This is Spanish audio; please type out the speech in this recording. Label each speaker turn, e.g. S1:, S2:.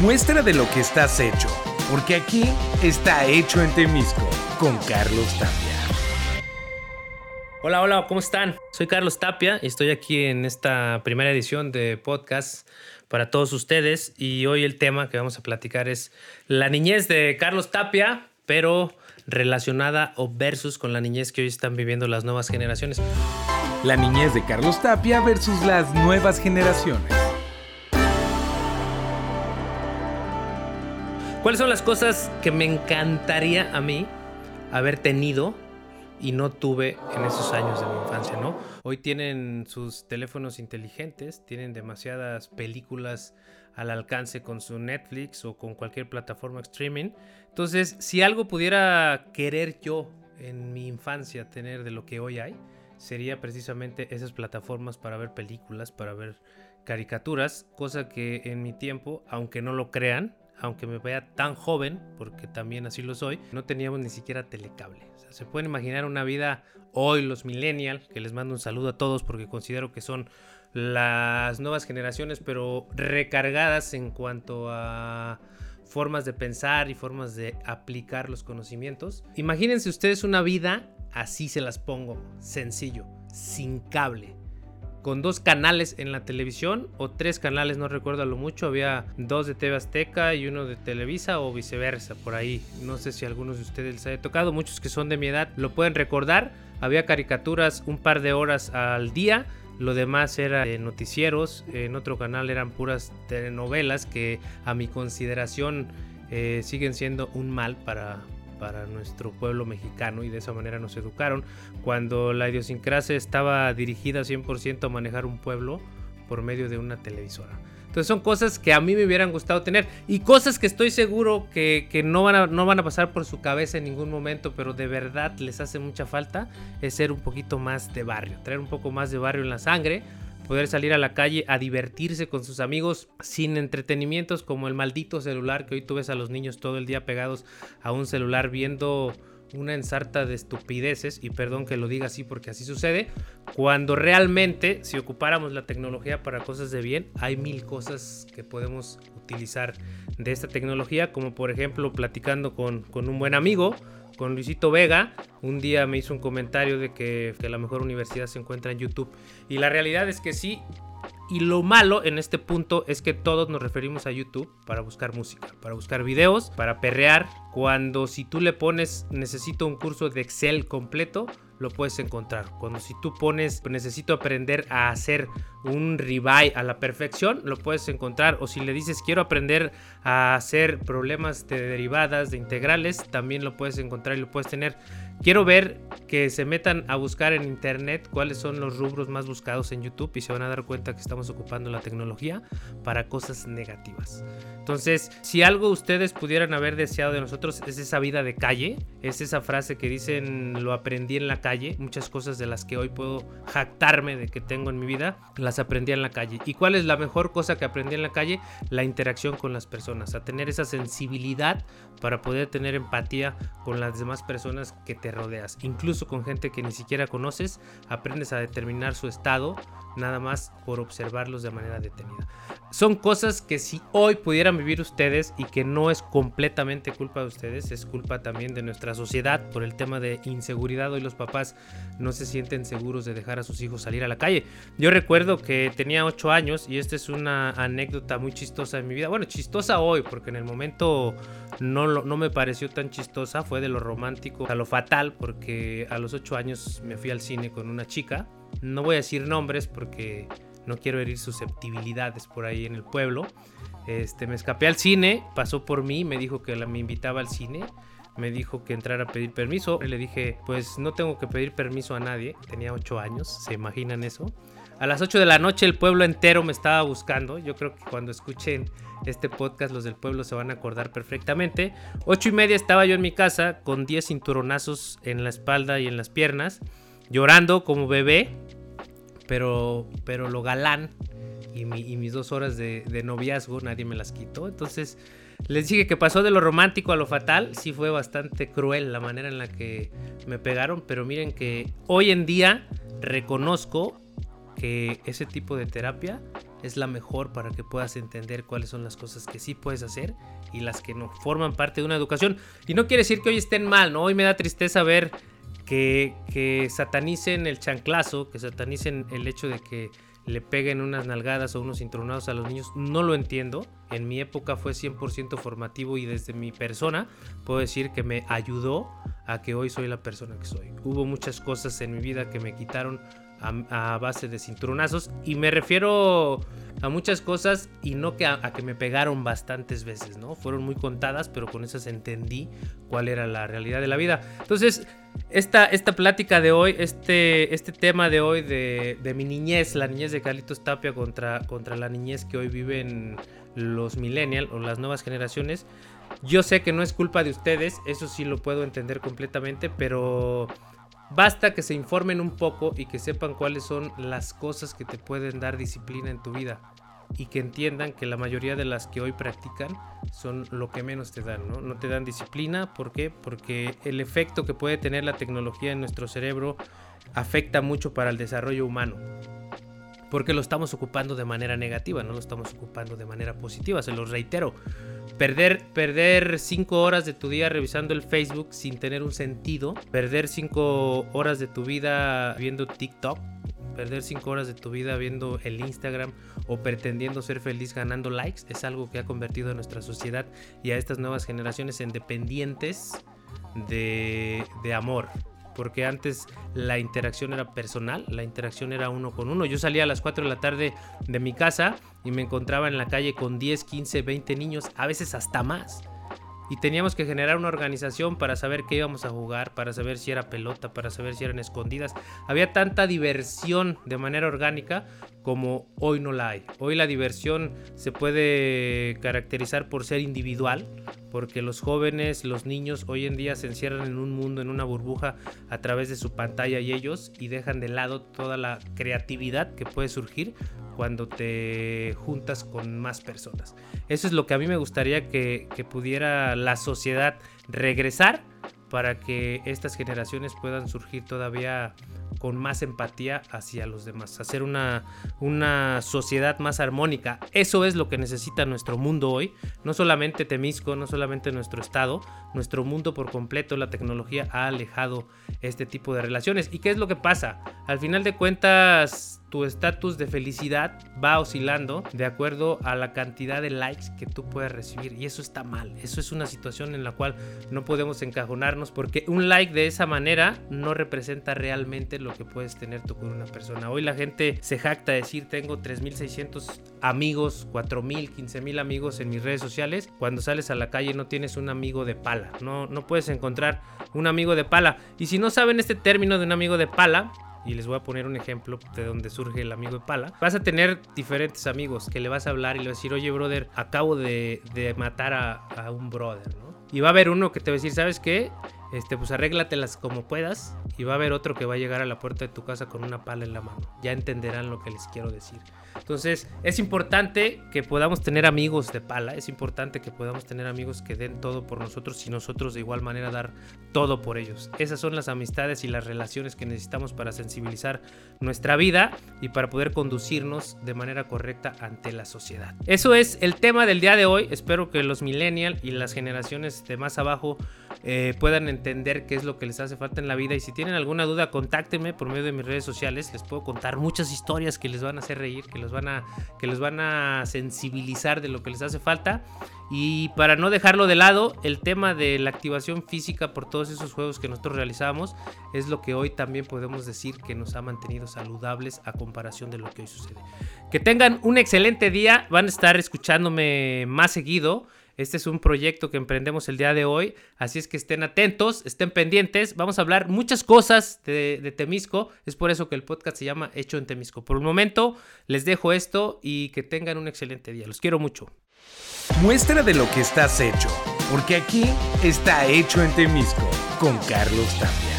S1: Muestra de lo que estás hecho, porque aquí está hecho en Temisco con Carlos Tapia.
S2: Hola, hola, ¿cómo están? Soy Carlos Tapia y estoy aquí en esta primera edición de podcast para todos ustedes y hoy el tema que vamos a platicar es la niñez de Carlos Tapia, pero relacionada o versus con la niñez que hoy están viviendo las nuevas generaciones.
S1: La niñez de Carlos Tapia versus las nuevas generaciones.
S2: ¿Cuáles son las cosas que me encantaría a mí haber tenido y no tuve en esos años de mi infancia, ¿no? Hoy tienen sus teléfonos inteligentes, tienen demasiadas películas al alcance con su Netflix o con cualquier plataforma streaming. Entonces, si algo pudiera querer yo en mi infancia tener de lo que hoy hay, sería precisamente esas plataformas para ver películas, para ver caricaturas, cosa que en mi tiempo, aunque no lo crean, aunque me vea tan joven, porque también así lo soy, no teníamos ni siquiera telecable. se pueden imaginar una vida hoy, los millennials, que les mando un saludo a todos porque considero que son las nuevas generaciones, pero recargadas en cuanto a formas de pensar y formas de aplicar los conocimientos. Imagínense ustedes una vida, así se las pongo, sencillo, sin cable con dos canales en la televisión o tres canales, no recuerdo lo mucho. Había dos de TV Azteca y uno de Televisa o viceversa, por ahí. No sé si algunos de ustedes les haya tocado. Muchos que son de mi edad lo pueden recordar. Había caricaturas un par de horas al día. Lo demás era noticieros. En otro canal eran puras telenovelas que a mi consideración eh, siguen siendo un mal para, para nuestro pueblo mexicano y de esa manera nos educaron. Cuando la idiosincrasia estaba dirigida 100% a manejar un pueblo por medio de una televisora. Entonces son cosas que a mí me hubieran gustado tener y cosas que estoy seguro que, no, van a, no van a pasar por su cabeza en ningún momento, pero de verdad les hace mucha falta, es ser un poquito más de barrio, traer un poco más de barrio en la sangre, poder salir a la calle a divertirse con sus amigos sin entretenimientos como el maldito celular que hoy tú ves a los niños todo el día pegados a un celular viendo una ensarta de estupideces, y perdón que lo diga así porque así sucede, cuando realmente si ocupáramos la tecnología para cosas de bien, hay mil cosas que podemos utilizar de esta tecnología, como por ejemplo platicando con, con un buen amigo, con Luisito Vega. Un día me hizo un comentario de que, la mejor universidad se encuentra en YouTube. Y la realidad es que sí. Y lo malo en este punto es que todos nos referimos a YouTube para buscar música, para buscar videos, para perrear. Cuando si tú le pones necesito un curso de Excel completo, lo puedes encontrar. Cuando si tú pones necesito aprender a hacer un ribeye a la perfección, lo puedes encontrar. O si le dices quiero aprender a hacer problemas de derivadas, de integrales, también lo puedes encontrar y lo puedes tener. Quiero ver que se metan a buscar en internet cuáles son los rubros más buscados en YouTube y se van a dar cuenta que estamos ocupando la tecnología para cosas negativas. Entonces, si algo ustedes pudieran haber deseado de nosotros es esa vida de calle, es esa frase que dicen lo aprendí en la calle, muchas cosas de las que hoy puedo jactarme de que tengo en mi vida, las aprendí en la calle. ¿Y cuál es la mejor cosa que aprendí en la calle? La interacción con las personas, a tener esa sensibilidad para poder tener empatía con las demás personas que te rodeas. Incluso con gente que ni siquiera conoces, aprendes a determinar su estado nada más por observarlos de manera detenida. Son cosas que si hoy pudieran vivir ustedes y que no es completamente culpa de ustedes, es culpa también de nuestra sociedad por el tema de inseguridad. Hoy los papás no se sienten seguros de dejar a sus hijos salir a la calle. Yo recuerdo que tenía 8 años y esta es una anécdota muy chistosa en mi vida. Bueno, chistosa hoy porque en el momento no, no me pareció tan chistosa, fue de lo romántico a lo fatal porque a los 8 años me fui al cine con una chica. No voy a decir nombres porque no quiero herir susceptibilidades por ahí en el pueblo. Este, me escapé al cine, pasó por mí, me dijo que me invitaba al cine, me dijo que entrara a pedir permiso. Le dije, pues no tengo que pedir permiso a nadie, tenía 8 años, ¿se imaginan eso? A las 8 de la noche el pueblo entero me estaba buscando. Yo creo que cuando escuchen este podcast los del pueblo se van a acordar perfectamente. 8 y media estaba yo en mi casa con 10 cinturonazos en la espalda y en las piernas, llorando como bebé, pero, pero lo galán y, mis dos horas de, de, noviazgo nadie me las quitó. Entonces les dije que pasó de lo romántico a lo fatal. Sí fue bastante cruel la manera en la que me pegaron, pero miren que hoy en día reconozco que ese tipo de terapia es la mejor para que puedas entender cuáles son las cosas que sí puedes hacer y las que no forman parte de una educación. Y no quiere decir que hoy estén mal, ¿no? Hoy me da tristeza ver que, que satanicen el chanclazo, que satanicen el hecho de que le peguen unas nalgadas o unos intronados a los niños, no lo entiendo. En mi época fue 100% formativo y desde mi persona puedo decir que me ayudó a que hoy soy la persona que soy. Hubo muchas cosas en mi vida que me quitaron a, base de cinturonazos y me refiero a muchas cosas y no que a, que me pegaron bastantes veces, ¿no? Fueron muy contadas, pero con esas entendí cuál era la realidad de la vida. Entonces, esta, esta plática de hoy, este, este tema de hoy de, de mi niñez, la niñez de Carlitos Tapia contra, contra la niñez que hoy viven los millennials o las nuevas generaciones, yo sé que no es culpa de ustedes, eso sí lo puedo entender completamente, pero Basta que se informen un poco y que sepan cuáles son las cosas que te pueden dar disciplina en tu vida y que entiendan que la mayoría de las que hoy practican son lo que menos te dan, ¿no? No te dan disciplina, ¿por qué? Porque el efecto que puede tener la tecnología en nuestro cerebro afecta mucho para el desarrollo humano. Porque lo estamos ocupando de manera negativa, no lo estamos ocupando de manera positiva, se los reitero. Perder, perder cinco horas de tu día revisando el Facebook sin tener un sentido. Perder cinco horas de tu vida viendo TikTok. Perder cinco horas de tu vida viendo el Instagram o pretendiendo ser feliz ganando likes es algo que ha convertido a nuestra sociedad y a estas nuevas generaciones en dependientes de, de amor, porque antes la interacción era personal, la interacción era uno con uno. Yo salía a las 4 de la tarde de mi casa y me encontraba en la calle con 10, 15, 20 niños, a veces hasta más. Y teníamos que generar una organización para saber qué íbamos a jugar, para saber si era pelota, para saber si eran escondidas. Había tanta diversión de manera orgánica como hoy no la hay. Hoy la diversión se puede caracterizar por ser individual, porque los jóvenes, los niños hoy en día se encierran en un mundo, en una burbuja a través de su pantalla y ellos y dejan de lado toda la creatividad que puede surgir cuando te juntas con más personas. Eso es lo que a mí me gustaría que, pudiera la sociedad regresar para que estas generaciones puedan surgir todavía con más empatía hacia los demás, hacer una, una sociedad más armónica. Eso es lo que necesita nuestro mundo hoy, no solamente Temisco, no solamente nuestro estado, nuestro mundo por completo, la tecnología ha alejado este tipo de relaciones. ¿Y qué es lo que pasa? Al final de cuentas, tu estatus de felicidad va oscilando de acuerdo a la cantidad de likes que tú puedes recibir. Y eso está mal. Eso es una situación en la cual no podemos encajonarnos porque un like de esa manera no representa realmente lo que puedes tener tú con una persona. Hoy la gente se jacta de decir tengo 3.600 amigos, 4.000, 15.000 amigos en mis redes sociales. Cuando sales a la calle no tienes un amigo de pala. No, no puedes encontrar un amigo de pala. Y si no saben este término de un amigo de pala, y les voy a poner un ejemplo de donde surge el amigo de pala. Vas a tener diferentes amigos que le vas a hablar y le vas a decir, oye, brother, acabo de, matar a, a, un brother, ¿no? Y va a haber uno que te va a decir, ¿sabes qué? Este, pues arréglatelas como puedas. Y va a haber otro que va a llegar a la puerta de tu casa con una pala en la mano. Ya entenderán lo que les quiero decir. Entonces, es importante que podamos tener amigos de pala, es importante que podamos tener amigos que den todo por nosotros y nosotros de igual manera dar todo por ellos. Esas son las amistades y las relaciones que necesitamos para sensibilizar nuestra vida y para poder conducirnos de manera correcta ante la sociedad. Eso es el tema del día de hoy. Espero que los millennials y las generaciones de más abajo eh, puedan entender qué es lo que les hace falta en la vida. Y si tienen alguna duda, contáctenme por medio de mis redes sociales. Les puedo contar muchas historias que les van a hacer reír, que los van a, que los van a sensibilizar de lo que les hace falta. Y para no dejarlo de lado, el tema de la activación física por todos esos juegos que nosotros realizamos es lo que hoy también podemos decir que nos ha mantenido saludables a comparación de lo que hoy sucede. Que tengan un excelente día, van a estar escuchándome más seguido. Este es un proyecto que emprendemos el día de hoy, así es que estén atentos, estén pendientes. Vamos a hablar muchas cosas de, Temisco, es por eso que el podcast se llama Hecho en Temisco. Por el momento les dejo esto y que tengan un excelente día. Los quiero mucho.
S1: Muestra de lo que estás hecho, porque aquí está Hecho en Temisco con Carlos Tapia.